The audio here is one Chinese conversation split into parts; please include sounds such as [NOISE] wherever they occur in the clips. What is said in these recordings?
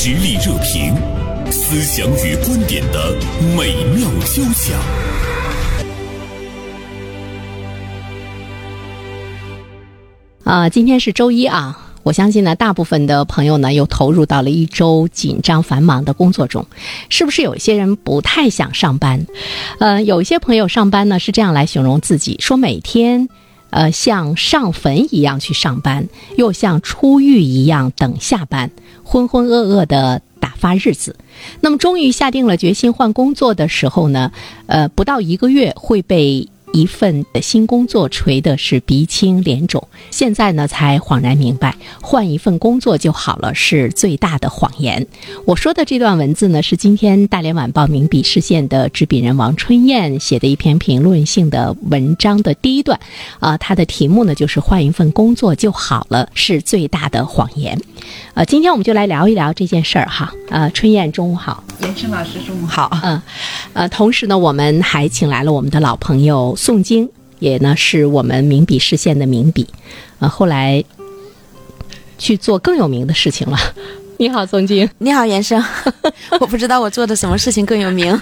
实力热评，思想与观点的美妙交响。啊，今天是周一啊。我相信呢，大部分的朋友呢又投入到了一周紧张繁忙的工作中，是不是有些人不太想上班？呃，有一些朋友上班呢是这样来形容自己，说每天，呃，像上坟一样去上班，又像出狱一样等下班，浑浑噩噩的打发日子。那么，终于下定了决心换工作的时候呢，呃，不到一个月会被。一份的新工作锤的是鼻青脸肿，现在呢才恍然明白，换一份工作就好了是最大的谎言。我说的这段文字呢，是今天大连晚报名笔视线的执笔人王春燕写的一篇评论性的文章的第一段，啊，它的题目呢就是换一份工作就好了是最大的谎言。呃，今天我们就来聊一聊这件事儿哈。呃，春燕中午好，严生老师中午好。嗯，呃，同时呢，我们还请来了我们的老朋友宋晶，也呢是我们名笔视线的名笔，呃，后来去做更有名的事情了。[LAUGHS] 你好，宋晶。你好，袁生。[LAUGHS] 我不知道我做的什么事情更有名。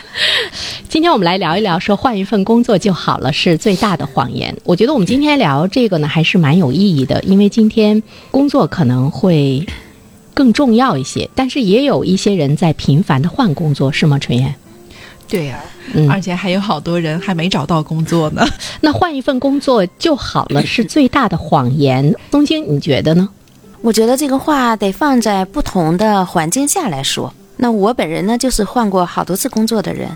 [LAUGHS] 今天我们来聊一聊，说换一份工作就好了是最大的谎言。我觉得我们今天聊这个呢，还是蛮有意义的，因为今天工作可能会更重要一些，但是也有一些人在频繁的换工作，是吗？春燕？对呀，嗯而且还有好多人还没找到工作呢。那换一份工作就好了是最大的谎言。东京，你觉得呢？我觉得这个话得放在不同的环境下来说。那我本人呢，就是换过好多次工作的人，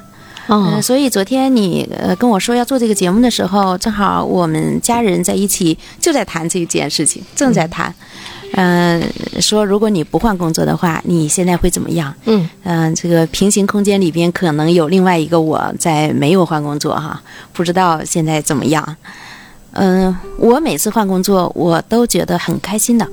嗯，所以昨天你呃跟我说要做这个节目的时候，正好我们家人在一起就在谈这件事情，正在谈，嗯，说如果你不换工作的话，你现在会怎么样？嗯嗯，这个平行空间里边可能有另外一个我在没有换工作哈，不知道现在怎么样。嗯，我每次换工作，我都觉得很开心的。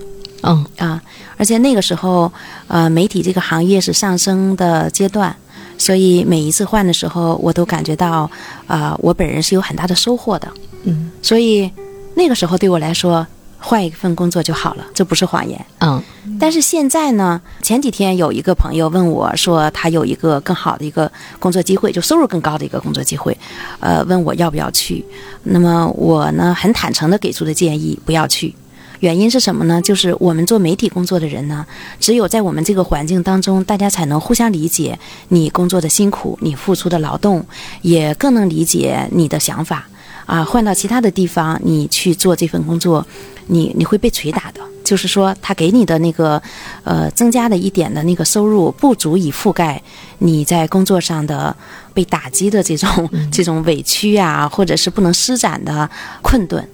嗯啊，而且那个时候，呃，媒体这个行业是上升的阶段，所以每一次换的时候，我都感觉到，啊，我本人是有很大的收获的。嗯，所以那个时候对我来说，换一份工作就好了，这不是谎言。嗯，但是现在呢，前几天有一个朋友问我说，他有一个更好的一个工作机会，就收入更高的一个工作机会，呃，问我要不要去。那么我呢，很坦诚的给出的建议，不要去。原因是什么呢？就是我们做媒体工作的人呢，只有在我们这个环境当中，大家才能互相理解你工作的辛苦，你付出的劳动，也更能理解你的想法。啊，换到其他的地方，你去做这份工作，你你会被捶打的。就是说，他给你的那个，呃，增加的一点的那个收入，不足以覆盖你在工作上的被打击的这种这种委屈啊，或者是不能施展的困顿。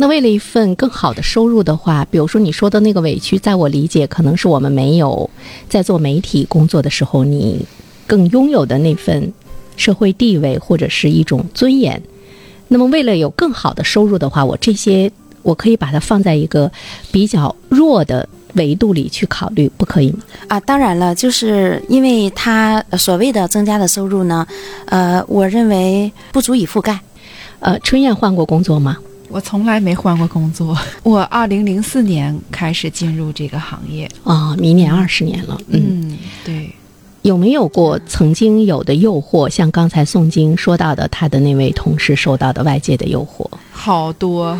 那为了一份更好的收入的话，比如说你说的那个委屈，在我理解，可能是我们没有在做媒体工作的时候，你更拥有的那份社会地位或者是一种尊严。那么为了有更好的收入的话，我这些我可以把它放在一个比较弱的维度里去考虑，不可以吗？啊，当然了，就是因为他所谓的增加的收入呢，呃，我认为不足以覆盖。呃，春燕换过工作吗？我从来没换过工作。[LAUGHS] 我二零零四年开始进入这个行业啊，明年二十年了。嗯，对。有没有过曾经有的诱惑？像刚才宋晶说到的，他的那位同事受到的外界的诱惑，好多，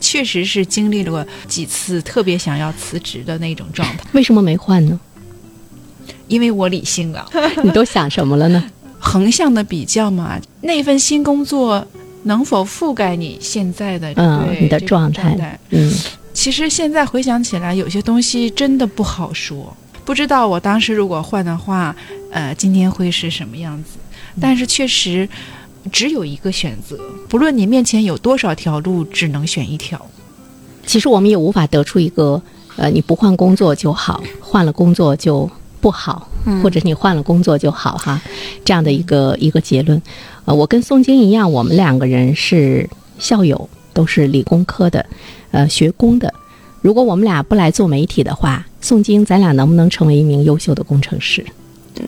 确实是经历了几次特别想要辞职的那种状态。为什么没换呢？因为我理性了。[LAUGHS] 你都想什么了呢？横向的比较嘛，那份新工作。能否覆盖你现在的嗯你的状态？嗯，其实现在回想起来，有些东西真的不好说。不知道我当时如果换的话，呃，今天会是什么样子？但是确实只有一个选择，不论你面前有多少条路，只能选一条。其实我们也无法得出一个呃，你不换工作就好，换了工作就不好，或者你换了工作就好哈，这样的一个一个结论。呃，我跟宋晶一样，我们两个人是校友，都是理工科的，呃，学工的。如果我们俩不来做媒体的话，宋晶，咱俩能不能成为一名优秀的工程师？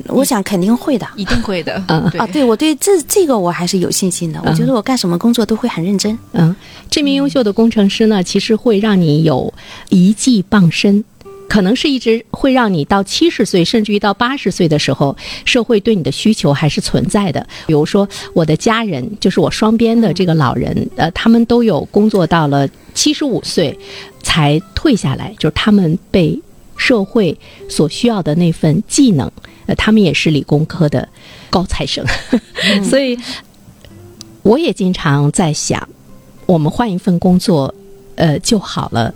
我想肯定会的，一定会的。嗯啊，对我对这这个我还是有信心的。我觉得我干什么工作都会很认真。嗯，这名优秀的工程师呢，其实会让你有一技傍身，可能是一直会让你到七十岁，甚至于到八十岁的时候，社会对你的需求还是存在的。比如说，我的家人，就是我双边的这个老人，呃，他们都有工作到了七十五岁才退下来，就是他们被社会所需要的那份技能，呃，他们也是理工科的高材生，[LAUGHS] 所以我也经常在想，我们换一份工作，呃，就好了。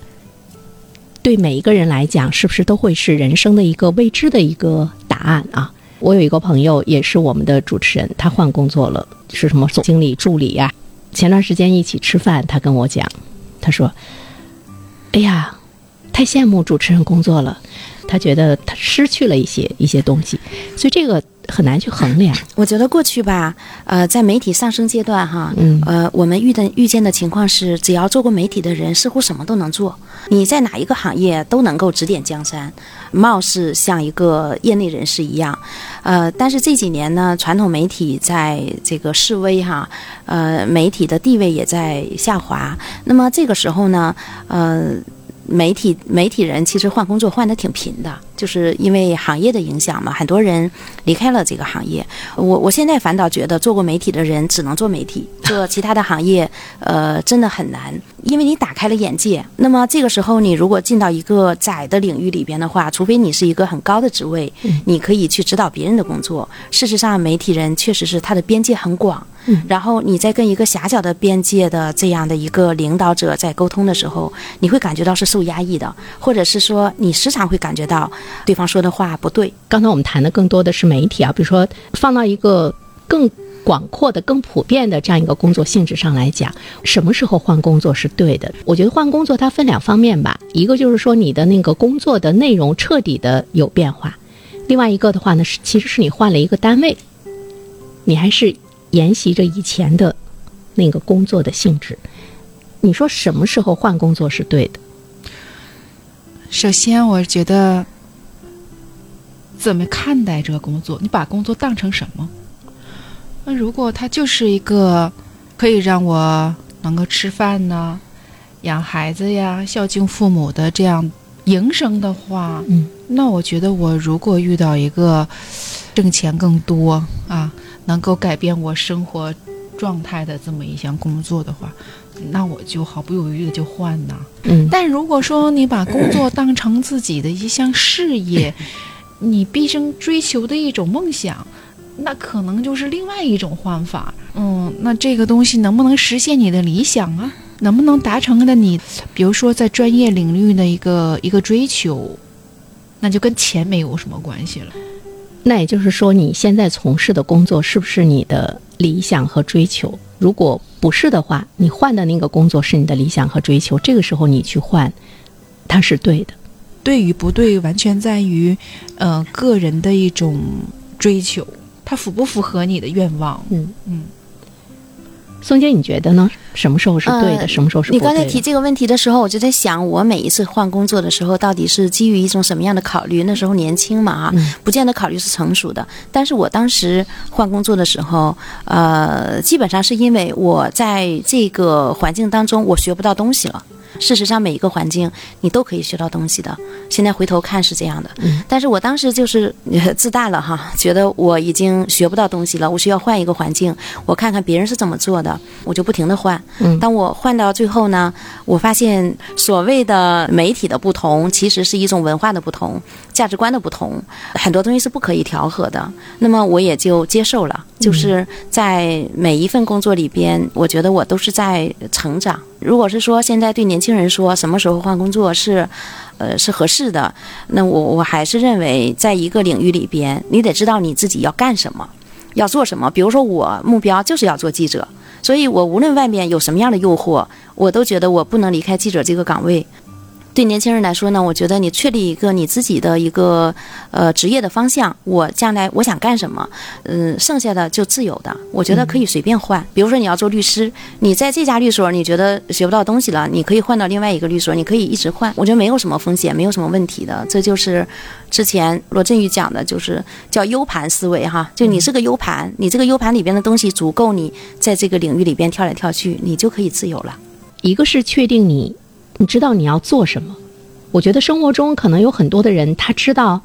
对每一个人来讲，是不是都会是人生的一个未知的一个答案啊？我有一个朋友，也是我们的主持人，他换工作了，是什么总经理助理呀？前段时间一起吃饭，他跟我讲，他说：“哎呀，太羡慕主持人工作了，他觉得他失去了一些一些东西，所以这个。”很难去衡量。[LAUGHS] 我觉得过去吧，呃，在媒体上升阶段哈，嗯，呃，我们遇的遇见的情况是，只要做过媒体的人，似乎什么都能做。你在哪一个行业都能够指点江山，貌似像一个业内人士一样。呃，但是这几年呢，传统媒体在这个示威哈，呃，媒体的地位也在下滑。那么这个时候呢，呃。媒体媒体人其实换工作换的挺频的，就是因为行业的影响嘛，很多人离开了这个行业。我我现在反倒觉得做过媒体的人只能做媒体，做其他的行业，[LAUGHS] 呃，真的很难，因为你打开了眼界。那么这个时候，你如果进到一个窄的领域里边的话，除非你是一个很高的职位，你可以去指导别人的工作。事实上，媒体人确实是他的边界很广。然后你在跟一个狭小的边界的这样的一个领导者在沟通的时候，你会感觉到是受压抑的，或者是说你时常会感觉到对方说的话不对。刚才我们谈的更多的是媒体啊，比如说放到一个更广阔的、更普遍的这样一个工作性质上来讲，什么时候换工作是对的？我觉得换工作它分两方面吧，一个就是说你的那个工作的内容彻底的有变化，另外一个的话呢是其实是你换了一个单位，你还是。沿袭着以前的那个工作的性质，你说什么时候换工作是对的？首先，我觉得怎么看待这个工作？你把工作当成什么？那如果它就是一个可以让我能够吃饭呢、养孩子呀、孝敬父母的这样营生的话，嗯，那我觉得我如果遇到一个挣钱更多啊。能够改变我生活状态的这么一项工作的话，那我就毫不犹豫的就换呐。嗯，但如果说你把工作当成自己的一项事业，[LAUGHS] 你毕生追求的一种梦想，那可能就是另外一种换法。嗯，那这个东西能不能实现你的理想啊？能不能达成的你，比如说在专业领域的一个一个追求，那就跟钱没有什么关系了。那也就是说，你现在从事的工作是不是你的理想和追求？如果不是的话，你换的那个工作是你的理想和追求，这个时候你去换，它是对的。对与不对，完全在于，呃，个人的一种追求，它符不符合你的愿望？嗯嗯。宋姐，你觉得呢？什么时候是对的？什么时候是不对的？你刚才提这个问题的时候，我就在想，我每一次换工作的时候，到底是基于一种什么样的考虑？那时候年轻嘛，啊，不见得考虑是成熟的。但是我当时换工作的时候，呃，基本上是因为我在这个环境当中，我学不到东西了。事实上，每一个环境你都可以学到东西的。现在回头看是这样的，但是我当时就是自大了哈，觉得我已经学不到东西了，我需要换一个环境，我看看别人是怎么做的，我就不停的换。当我换到最后呢，我发现所谓的媒体的不同，其实是一种文化的不同、价值观的不同，很多东西是不可以调和的。那么我也就接受了，就是在每一份工作里边，我觉得我都是在成长。如果是说现在对年轻人说什么时候换工作是，呃是合适的，那我我还是认为在一个领域里边，你得知道你自己要干什么，要做什么。比如说我目标就是要做记者，所以我无论外面有什么样的诱惑，我都觉得我不能离开记者这个岗位。对年轻人来说呢，我觉得你确立一个你自己的一个呃职业的方向，我将来我想干什么，嗯，剩下的就自由的，我觉得可以随便换。比如说你要做律师，你在这家律所你觉得学不到东西了，你可以换到另外一个律所，你可以一直换，我觉得没有什么风险，没有什么问题的。这就是之前罗振宇讲的，就是叫 U 盘思维哈，就你是个 U 盘，你这个 U 盘里边的东西足够你在这个领域里边跳来跳去，你就可以自由了。一个是确定你。你知道你要做什么，我觉得生活中可能有很多的人，他知道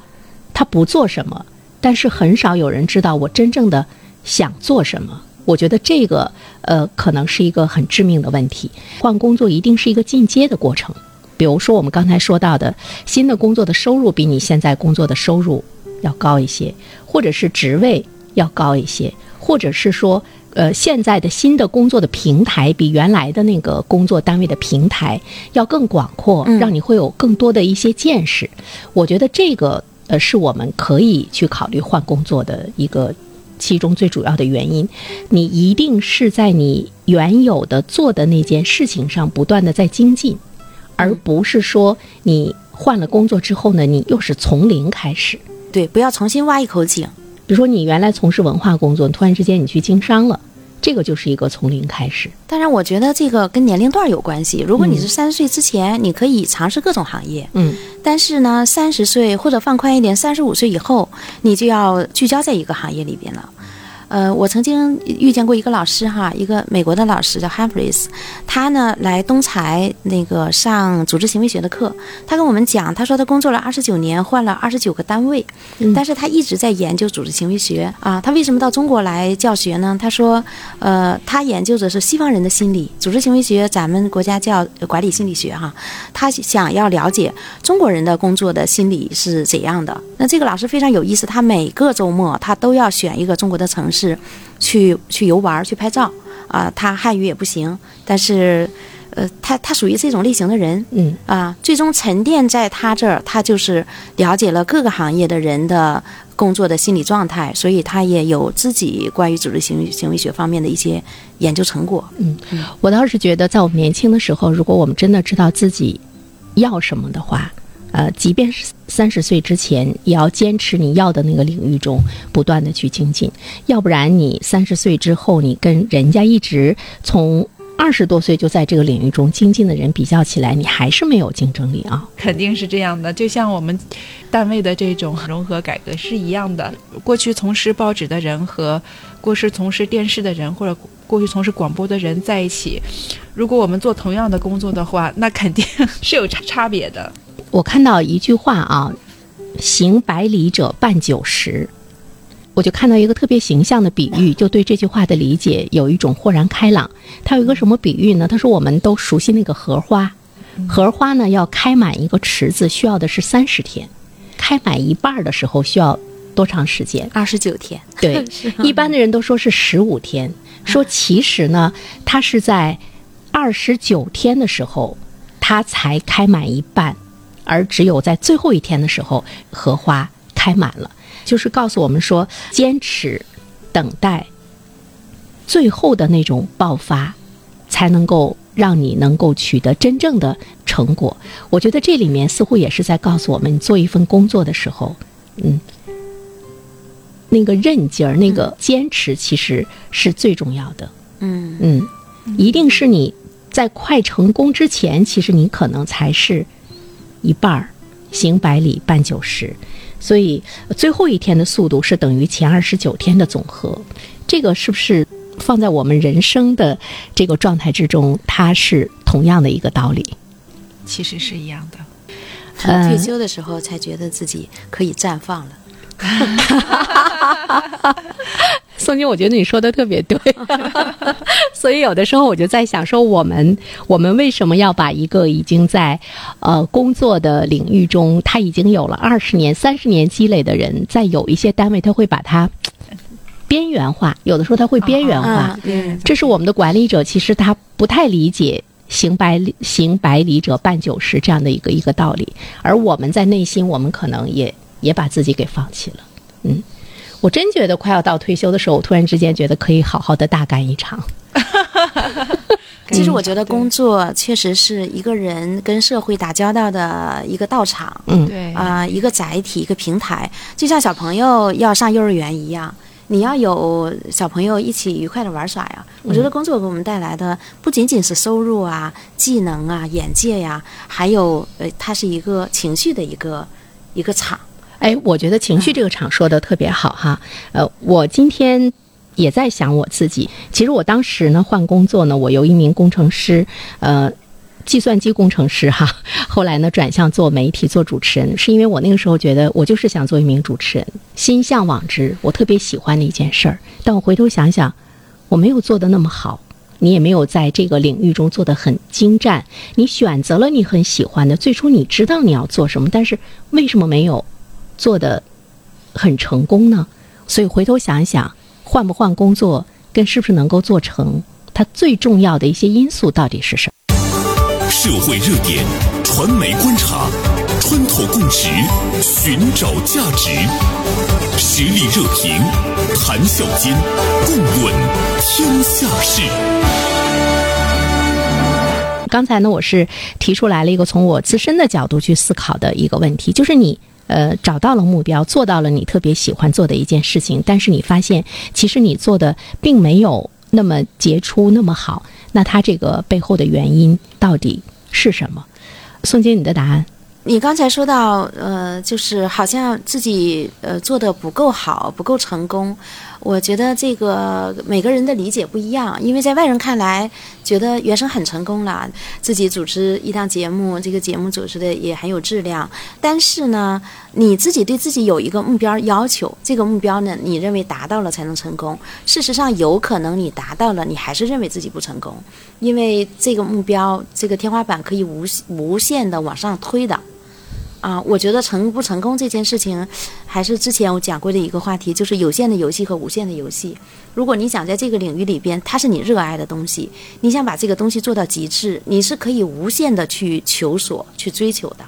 他不做什么，但是很少有人知道我真正的想做什么。我觉得这个呃，可能是一个很致命的问题。换工作一定是一个进阶的过程。比如说我们刚才说到的，新的工作的收入比你现在工作的收入要高一些，或者是职位要高一些，或者是说，呃，现在的新的工作的平台比原来的那个工作单位的平台要更广阔，嗯让你会有更多的一些见识。我觉得这个呃，是我们可以去考虑换工作的一个。其中最主要的原因，你一定是在你原有的做的那件事情上不断的在精进，而不是说你换了工作之后呢，你又是从零开始。对，不要重新挖一口井。比如说你原来从事文化工作，突然之间你去经商了，这个就是一个从零开始。当然，我觉得这个跟年龄段有关系。如果你嗯是三十岁之前，你可以尝试各种行业，嗯，但是呢，三十岁或者放宽一点，三十五岁以后，你就要聚焦在一个行业里边了。呃，我曾经遇见过一个老师哈，一个美国的老师叫 Humphreys，他呢来东财那个上组织行为学的课，他跟我们讲，他说他工作了二十九年，换了二十九个单位，但是他一直在研究组织行为学啊。他为什么到中国来教学呢？他说，呃，他研究的是西方人的心理，组织行为学咱们国家叫管理心理学哈。他想要了解中国人的工作的心理是怎样的。那这个老师非常有意思，他每个周末他都要选一个中国的城市去去游玩去拍照啊。他汉语也不行，但是。呃，他他属于这种类型的人，嗯啊，最终沉淀在他这儿，他就是了解了各个行业的人的工作的心理状态，所以他也有自己关于组织行为行为学方面的一些研究成果。嗯我倒是觉得，在我们年轻的时候，如果我们真的知道自己要什么的话，呃，即便是三十岁之前，也要坚持你要的那个领域中不断的去精进，要不然你三十岁之后，你跟人家一直从二十多岁就在这个领域中精进的人比较起来，你还是没有竞争力啊。肯定是这样的，就像我们单位的这种融合改革是一样的。过去从事报纸的人和过去从事电视的人，或者过去从事广播的人在一起，如果我们做同样的工作的话，那肯定 [LAUGHS] 是有差差别的。我看到一句话啊，“行百里者半九十”，我就看到一个特别形象的比喻，就对这句话的理解有一种豁然开朗。他有一个什么比喻呢？他说我们都熟悉那个荷花，荷花呢要开满一个池子需要的是三十天，开满一半儿的时候需要多长时间？二十九天，对，[LAUGHS] 一般的人都说是十五天，说其实呢，它是在二十九天的时候，它才开满一半，而只有在最后一天的时候，荷花开满了，就是告诉我们说，坚持等待，最后的那种爆发，才能够让你能够取得真正的成果。我觉得这里面似乎也是在告诉我们，你做一份工作的时候，嗯。那个韧劲儿，那个坚持，其实是最重要的。嗯嗯，一定是你在快成功之前，其实你可能才是一半儿，行百里半九十，所以最后一天的速度是等于前二十九天的总和。这个是不是放在我们人生的这个状态之中，它是同样的一个道理？其实是一样的。呃退休的时候才觉得自己可以绽放了。宋军，我觉得你说的特别对，[LAUGHS] 所以有的时候我就在想，说我们我们为什么要把一个已经在呃工作的领域中，他已经有了二十年、三十年积累的人，在有一些单位他会把它边缘化，有的时候他会边缘化，这是我们的管理者其实他不太理解。行百里行百里者半九十这样的一个一个道理，而我们在内心，我们可能也也把自己给放弃了。嗯，我真觉得快要到退休的时候，我突然之间觉得可以好好的大干一场。[LAUGHS] 其实我觉得工作确实是一个人跟社会打交道的一个道场嗯，对啊、一个载体，一个平台，就像小朋友要上幼儿园一样。你要有小朋友一起愉快的玩耍呀！我觉得工作给我们带来的不仅仅是收入啊、技能啊、眼界呀，还有呃，它是一个情绪的一个一个场。哎，我觉得情绪这个场说的特别好哈。呃，我今天也在想我自己。其实我当时呢换工作呢，我由一名工程师，呃，计算机工程师哈，[LAUGHS] 后来呢转向做媒体、做主持人，是因为我那个时候觉得我就是想做一名主持人，心向往之，我特别喜欢的一件事儿。但我回头想想，我没有做的那么好，你也没有在这个领域中做的很精湛。你选择了你很喜欢的，最初你知道你要做什么，但是为什么没有做的很成功呢？所以回头想一想，换不换工作跟是不是能够做成，它最重要的一些因素到底是什么？社会热点，传媒观察，穿透共识，寻找价值，实力热评，谈笑间，共论天下事。刚才呢，我是提出来了一个从我自身的角度去思考的一个问题，就是你呃找到了目标，做到了你特别喜欢做的一件事情，但是你发现其实你做的并没有那么杰出，那么好。那它这个背后的原因到底是什么？宋姐，你的答案？你刚才说到，呃，就是好像自己呃做的不够好，不够成功。我觉得这个每个人的理解不一样，因为在外人看来，觉得原生很成功了，自己主持一档节目，这个节目主持的也很有质量。但是呢，你自己对自己有一个目标要求，这个目标呢，你认为达到了才能成功。事实上，有可能你达到了，你还是认为自己不成功，因为这个目标，这个天花板可以无无限的往上推的。啊，我觉得成不成功这件事情，还是之前我讲过的一个话题，就是有限的游戏和无限的游戏。如果你想在这个领域里边，它是你热爱的东西，你想把这个东西做到极致，你是可以无限的去求索、去追求的。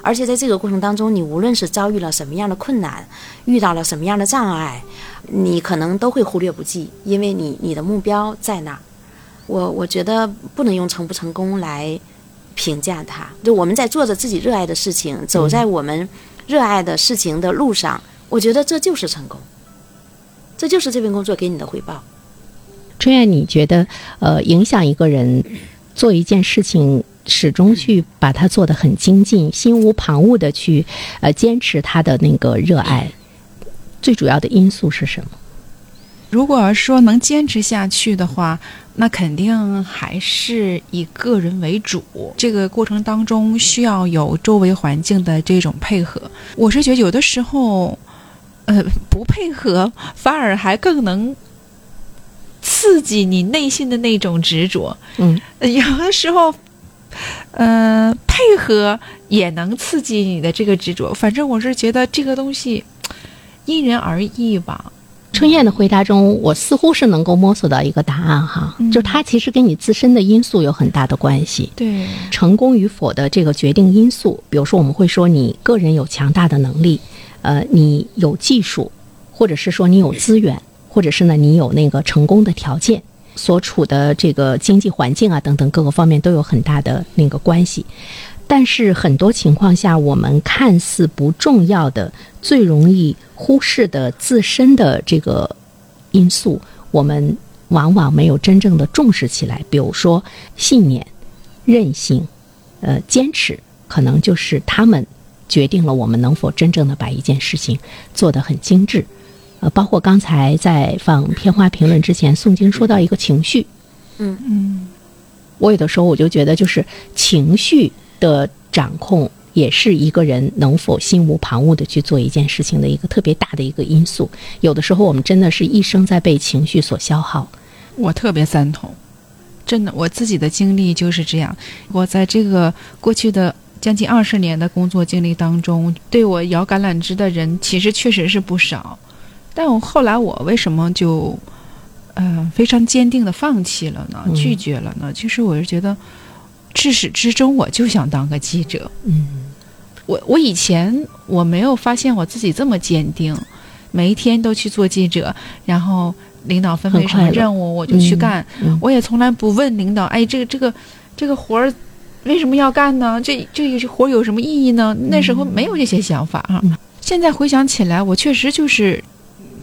而且在这个过程当中，你无论是遭遇了什么样的困难，遇到了什么样的障碍，你可能都会忽略不计，因为你你的目标在那儿。我我觉得不能用成不成功来。评价他，就我们在做着自己热爱的事情，走在我们热爱的事情的路上，我觉得这就是成功，这就是这份工作给你的回报。春燕，你觉得呃，影响一个人做一件事情，始终去把它做得很精进，心无旁骛的去呃坚持他的那个热爱，最主要的因素是什么？如果说能坚持下去的话。那肯定还是以个人为主，这个过程当中需要有周围环境的这种配合。我是觉得有的时候，呃，不配合反而还更能刺激你内心的那种执着。嗯，有的时候，呃，配合也能刺激你的这个执着。反正我是觉得这个东西因人而异吧。春燕的回答中，我似乎是能够摸索到一个答案哈，就它其实跟你自身的因素有很大的关系。对，成功与否的这个决定因素，比如说我们会说你个人有强大的能力，呃，你有技术，或者是说你有资源，或者是呢你有那个成功的条件，所处的这个经济环境啊等等各个方面都有很大的那个关系。但是很多情况下，我们看似不重要的、最容易忽视的自身的这个因素，我们往往没有真正的重视起来。比如说信念、韧性、呃坚持，可能就是他们决定了我们能否真正的把一件事情做得很精致。呃，包括刚才在放片花评论之前，宋晶说到一个情绪，嗯嗯，我有的时候我就觉得就是情绪。的掌控也是一个人能否心无旁骛的去做一件事情的一个特别大的一个因素。有的时候我们真的是一生在被情绪所消耗。我特别赞同，真的，我自己的经历就是这样。我在这个过去的将近二十年的工作经历当中，对我摇橄榄枝的人其实确实是不少。但我后来我为什么就，呃，非常坚定的放弃了呢？拒绝了呢？其实我是觉得。至始至终，我就想当个记者。嗯，我我以前我没有发现我自己这么坚定，每一天都去做记者，然后领导分配什么任务我就去干。我也从来不问领导，哎，这个这个这个活儿为什么要干呢？这这个活儿有什么意义呢？那时候没有这些想法啊。现在回想起来，我确实就是。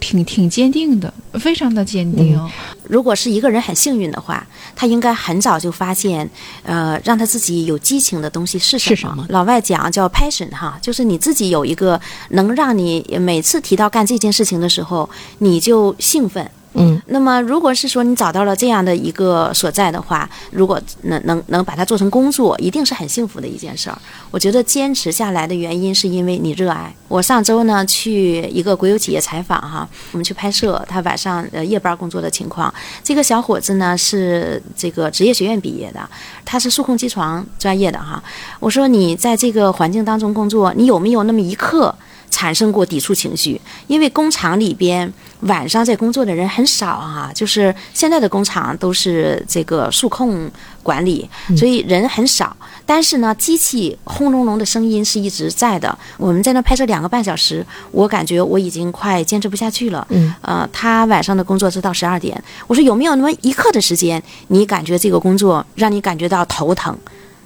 挺挺坚定的，非常的坚定。如果是一个人很幸运的话，他应该很早就发现，呃，让他自己有激情的东西是什么。老外讲叫 passion 哈，就是你自己有一个能让你每次提到干这件事情的时候，你就兴奋，嗯那么，如果是说你找到了这样的一个所在的话，如果能能能把它做成工作，一定是很幸福的一件事儿。我觉得坚持下来的原因是因为你热爱。我上周呢去一个国有企业采访哈，我们去拍摄他晚上呃夜班工作的情况。这个小伙子呢是这个职业学院毕业的，他是数控机床专业的哈。我说你在这个环境当中工作，你有没有那么一刻？产生过抵触情绪，因为工厂里边晚上在工作的人很少哈、就是现在的工厂都是这个数控管理，所以人很少。但是呢，机器轰隆隆的声音是一直在的。我们在那拍摄两个半小时，我感觉我已经快坚持不下去了。嗯，呃，他晚上的工作是到十二点。我说有没有那么一刻的时间，你感觉这个工作让你感觉到头疼？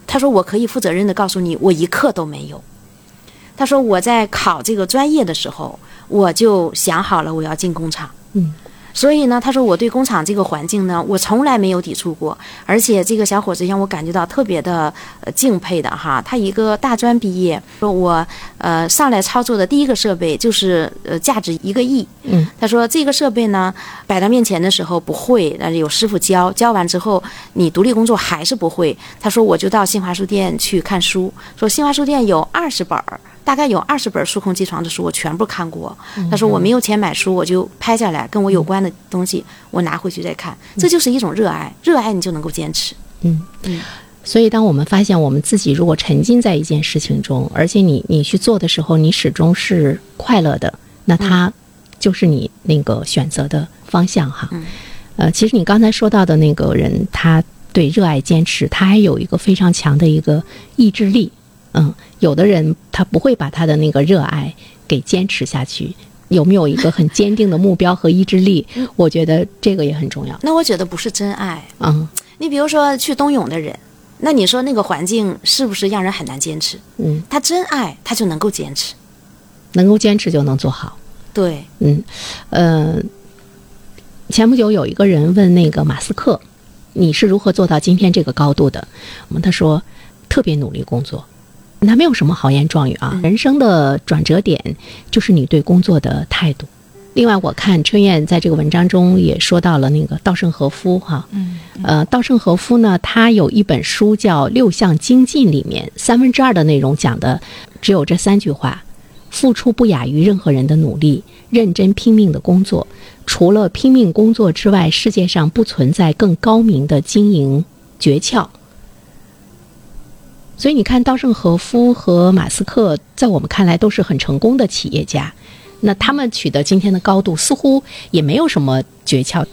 他说我可以负责任的告诉你，我一刻都没有。他说我在考这个专业的时候，我就想好了我要进工厂。嗯，所以呢，他说我对工厂这个环境呢，我从来没有抵触过，而且这个小伙子让我感觉到特别的呃敬佩的哈。他一个大专毕业，说我呃上来操作的第一个设备就是呃价值一个亿。嗯，他说这个设备呢摆到面前的时候不会，但是有师傅教，教完之后你独立工作还是不会。他说我就到新华书店去看书，说新华书店有二十本儿。大概有二十本数控机床的书，我全部看过。他说我没有钱买书，我就拍下来，跟我有关的东西我拿回去再看。这就是一种热爱，热爱你就能够坚持。嗯所以，当我们发现我们自己如果沉浸在一件事情中，而且你你去做的时候，你始终是快乐的，那它就是你那个选择的方向哈。嗯呃，其实你刚才说到的那个人，他对热爱坚持，他还有一个非常强的一个意志力。嗯，有的人他不会把他的那个热爱给坚持下去。有没有一个很坚定的目标和意志力？我觉得这个也很重要。那我觉得不是真爱。嗯你比如说去冬泳的人，那你说那个环境是不是让人很难坚持？嗯，他真爱，他就能够坚持。能够坚持就能做好。对，嗯，呃，前不久有一个人问那个马斯克，你是如何做到今天这个高度的？嗯，他说特别努力工作，他没有什么豪言壮语啊。人生的转折点就是你对工作的态度。另外，我看春燕在这个文章中也说到了那个稻盛和夫哈，嗯，呃，稻盛和夫呢，他有一本书叫《六项精进》，里面三分之二的内容讲的只有这三句话：付出不亚于任何人的努力，认真拼命的工作。除了拼命工作之外，世界上不存在更高明的经营诀窍。所以你看，稻盛和夫和马斯克在我们看来都是很成功的企业家，那他们取得今天的高度，似乎也没有什么诀窍。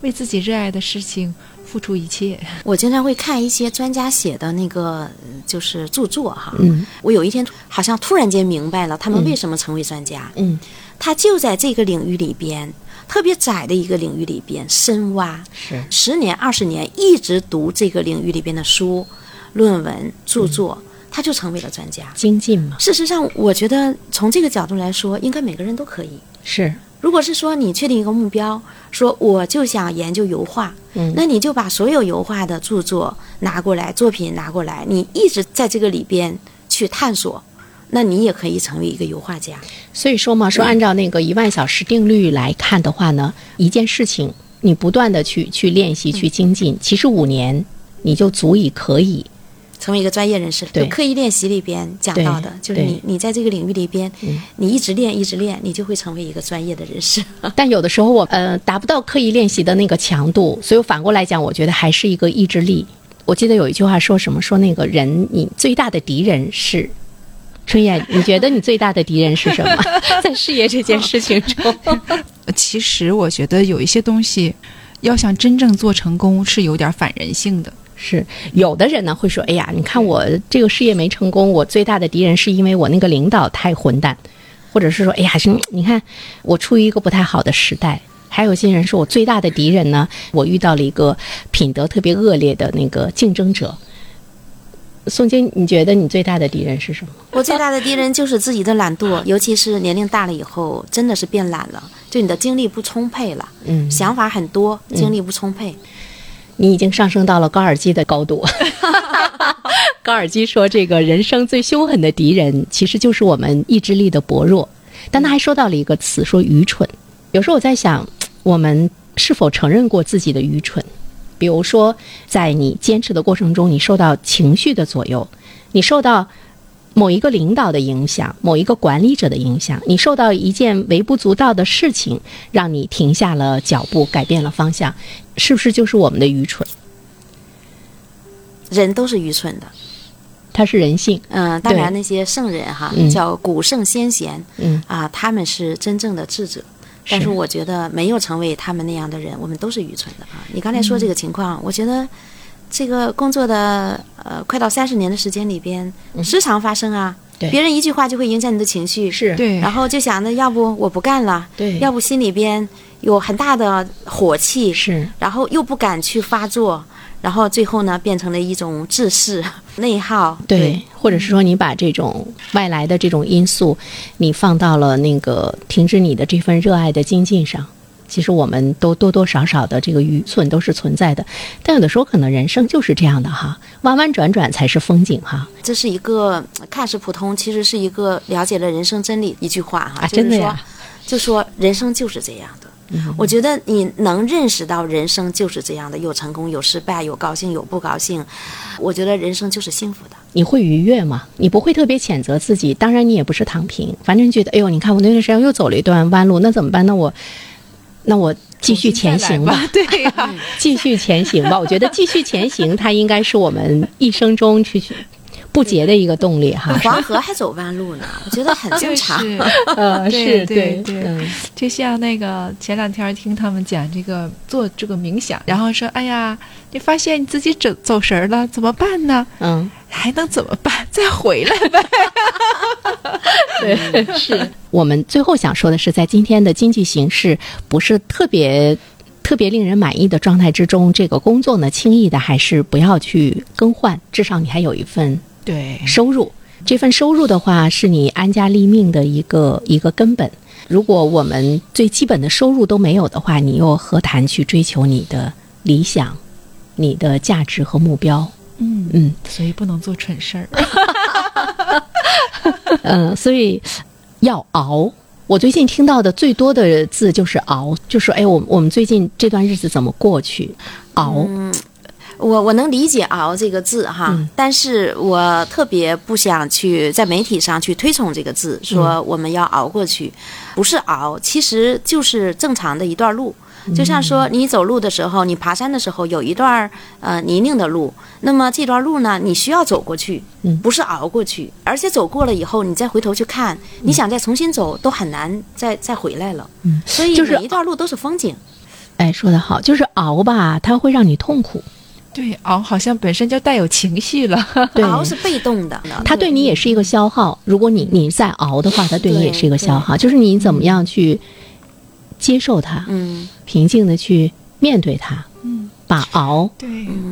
为自己热爱的事情付出一切。我经常会看一些专家写的那个呃就是著作哈。嗯我有一天好像突然间明白了他们为什么成为专家。嗯，他就在这个领域里边，特别窄的一个领域里边深挖，是十年、二十年一直读这个领域里边的书、论文、著作，他就成为了专家。精进嘛，事实上，我觉得从这个角度来说，应该每个人都可以。是如果是说你确定一个目标，说我就想研究油画，嗯那你就把所有油画的著作拿过来，作品拿过来，你一直在这个里边去探索，那你也可以成为一个油画家。所以说嘛，说按照那个一万小时定律来看的话呢，一件事情你不断的去去练习、去精进，其实五年你就足以可以成为一个专业人士，对就刻意练习里边讲到的，就是你你在这个领域里边，嗯你一直练一直练，你就会成为一个专业的人士。[LAUGHS] 但有的时候我呃达不到刻意练习的那个强度，所以反过来讲，我觉得还是一个意志力。我记得有一句话说什么，说那个人你最大的敌人是春燕，你觉得你最大的敌人是什么？[LAUGHS] 在事业这件事情中，[LAUGHS] 其实我觉得有一些东西，要想真正做成功，是有点反人性的。是有的人呢会说，哎呀，你看我这个事业没成功，我最大的敌人是因为我那个领导太混蛋，或者是说，哎呀，是你看我处于一个不太好的时代。还有些人说我最大的敌人呢，我遇到了一个品德特别恶劣的那个竞争者。宋晶，你觉得你最大的敌人是什么？我最大的敌人就是自己的懒惰，尤其是年龄大了以后，真的是变懒了，就你的精力不充沛了，嗯，想法很多，精力不充沛。你已经上升到了高尔基的高度。[LAUGHS] 高尔基说，这个人生最凶狠的敌人，其实就是我们意志力的薄弱。但他还说到了一个词，说愚蠢。有时候我在想，我们是否承认过自己的愚蠢？比如说，在你坚持的过程中，你受到情绪的左右，你受到某一个领导的影响，某一个管理者的影响，你受到一件微不足道的事情，让你停下了脚步，改变了方向，是不是就是我们的愚蠢？人都是愚蠢的。它是人性，嗯，当然那些圣人哈，嗯叫古圣先贤，嗯啊，他们是真正的智者。但是我觉得没有成为他们那样的人，我们都是愚蠢的啊！你刚才说这个情况，我觉得这个工作的呃快到三十年的时间里边，时常发生啊。对别人一句话就会影响你的情绪，是对，然后就想着要不我不干了，对要不心里边有很大的火气，是然后又不敢去发作，然后最后呢变成了一种自恃、[LAUGHS] 内耗。对，或者是说你把这种外来的这种因素，你放到了那个停止你的这份热爱的精进上。其实我们都多多少少的这个愚蠢都是存在的，但有的时候可能人生就是这样的哈，弯弯转转才是风景哈。这是一个呃看似普通，其实是一个了解了人生真理一句话哈，啊，就是说真的呀，就说人生就是这样的。我觉得你能认识到人生就是这样的，有成功，有失败，有高兴，有不高兴。我觉得人生就是幸福的。你会愉悦吗？你不会特别谴责自己，当然你也不是躺平，反正觉得哎呦，你看我那段时间又走了一段弯路，那怎么办？那我，那我继续前行吧。吧，[LAUGHS] 对呀、继续前行吧。我觉得继续前行，它应该是我们一生中去去不竭的一个动力哈。黄河还走弯路呢，我觉得很 [LAUGHS] 正就常。是 [LAUGHS] 呃，对是对对嗯，就像那个前两天听他们讲这个做这个冥想，然后说，哎呀，你发现你自己走走神儿了，怎么办呢？嗯，还能怎么办？再回来呗。[LAUGHS] 对，是我们最后想说的是，在今天的经济形势不是特别。特别令人满意的状态之中，这个工作呢，轻易的还是不要去更换，至少你还有一份对，收入。这份收入的话，是你安家立命的一个一个根本。如果我们最基本的收入都没有的话，你又何谈去追求你的理想、你的价值和目标？嗯嗯所以不能做蠢事儿。嗯，[LAUGHS] 所以要熬。我最近听到的最多的字就是熬，就说哎，我我们最近这段日子怎么过去？熬，我我能理解“熬”这个字哈，嗯。但是我特别不想去在媒体上去推崇这个字，说我们要熬过去，不是熬，其实就是正常的一段路。就像说你走路的时候，你爬山的时候有一段呃泥泞的路，那么这段路呢，你需要走过去嗯，不是熬过去，而且走过了以后，你再回头去看，你想再重新走都很难再再回来了。嗯。所以就是每一段路都是风景。哎，说得好，就是熬吧，它会让你痛苦，对，熬好像本身就带有情绪了。[LAUGHS] 对，熬是被动的，它对你也是一个消耗。如果你你在熬的话，它对你也是一个消耗，就是你怎么样去接受它，嗯。平静的去面对它，嗯，把熬。对，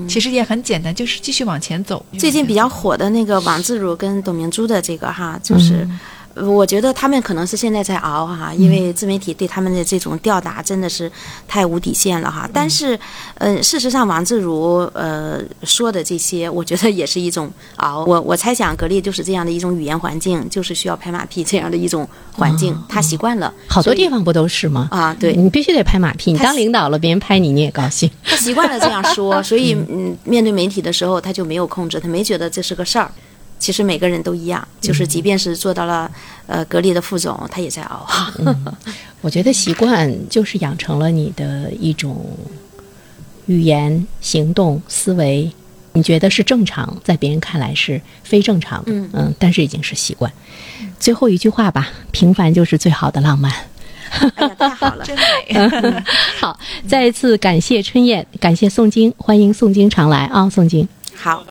其实也很简单，就是继续往前走。最近比较火的那个王自如跟董明珠的这个哈，就是。我觉得他们可能是现在在熬哈，因为自媒体对他们的这种吊打真的是太无底线了哈。但是，呃，事实上王自如呃说的这些，我觉得也是一种熬。我我猜想格力就是这样的一种语言环境，就是需要拍马屁这样的一种环境，他习惯了。好多地方不都是吗？啊，对，你必须得拍马屁。你当领导了，别人拍你，你也高兴。他习惯了这样说，[LAUGHS] 所以嗯，面对媒体的时候，他就没有控制，他没觉得这是个事儿。其实每个人都一样，就是即便是做到了呃格力的副总，他也在熬。我觉得习惯就是养成了你的一种语言、行动、思维，你觉得是正常，在别人看来是非正常的，嗯但是已经是习惯。最后一句话吧，平凡就是最好的浪漫。太好了！[LAUGHS] 真美。好，再一次感谢春燕，感谢宋晶，欢迎宋晶常来啊，宋晶。好。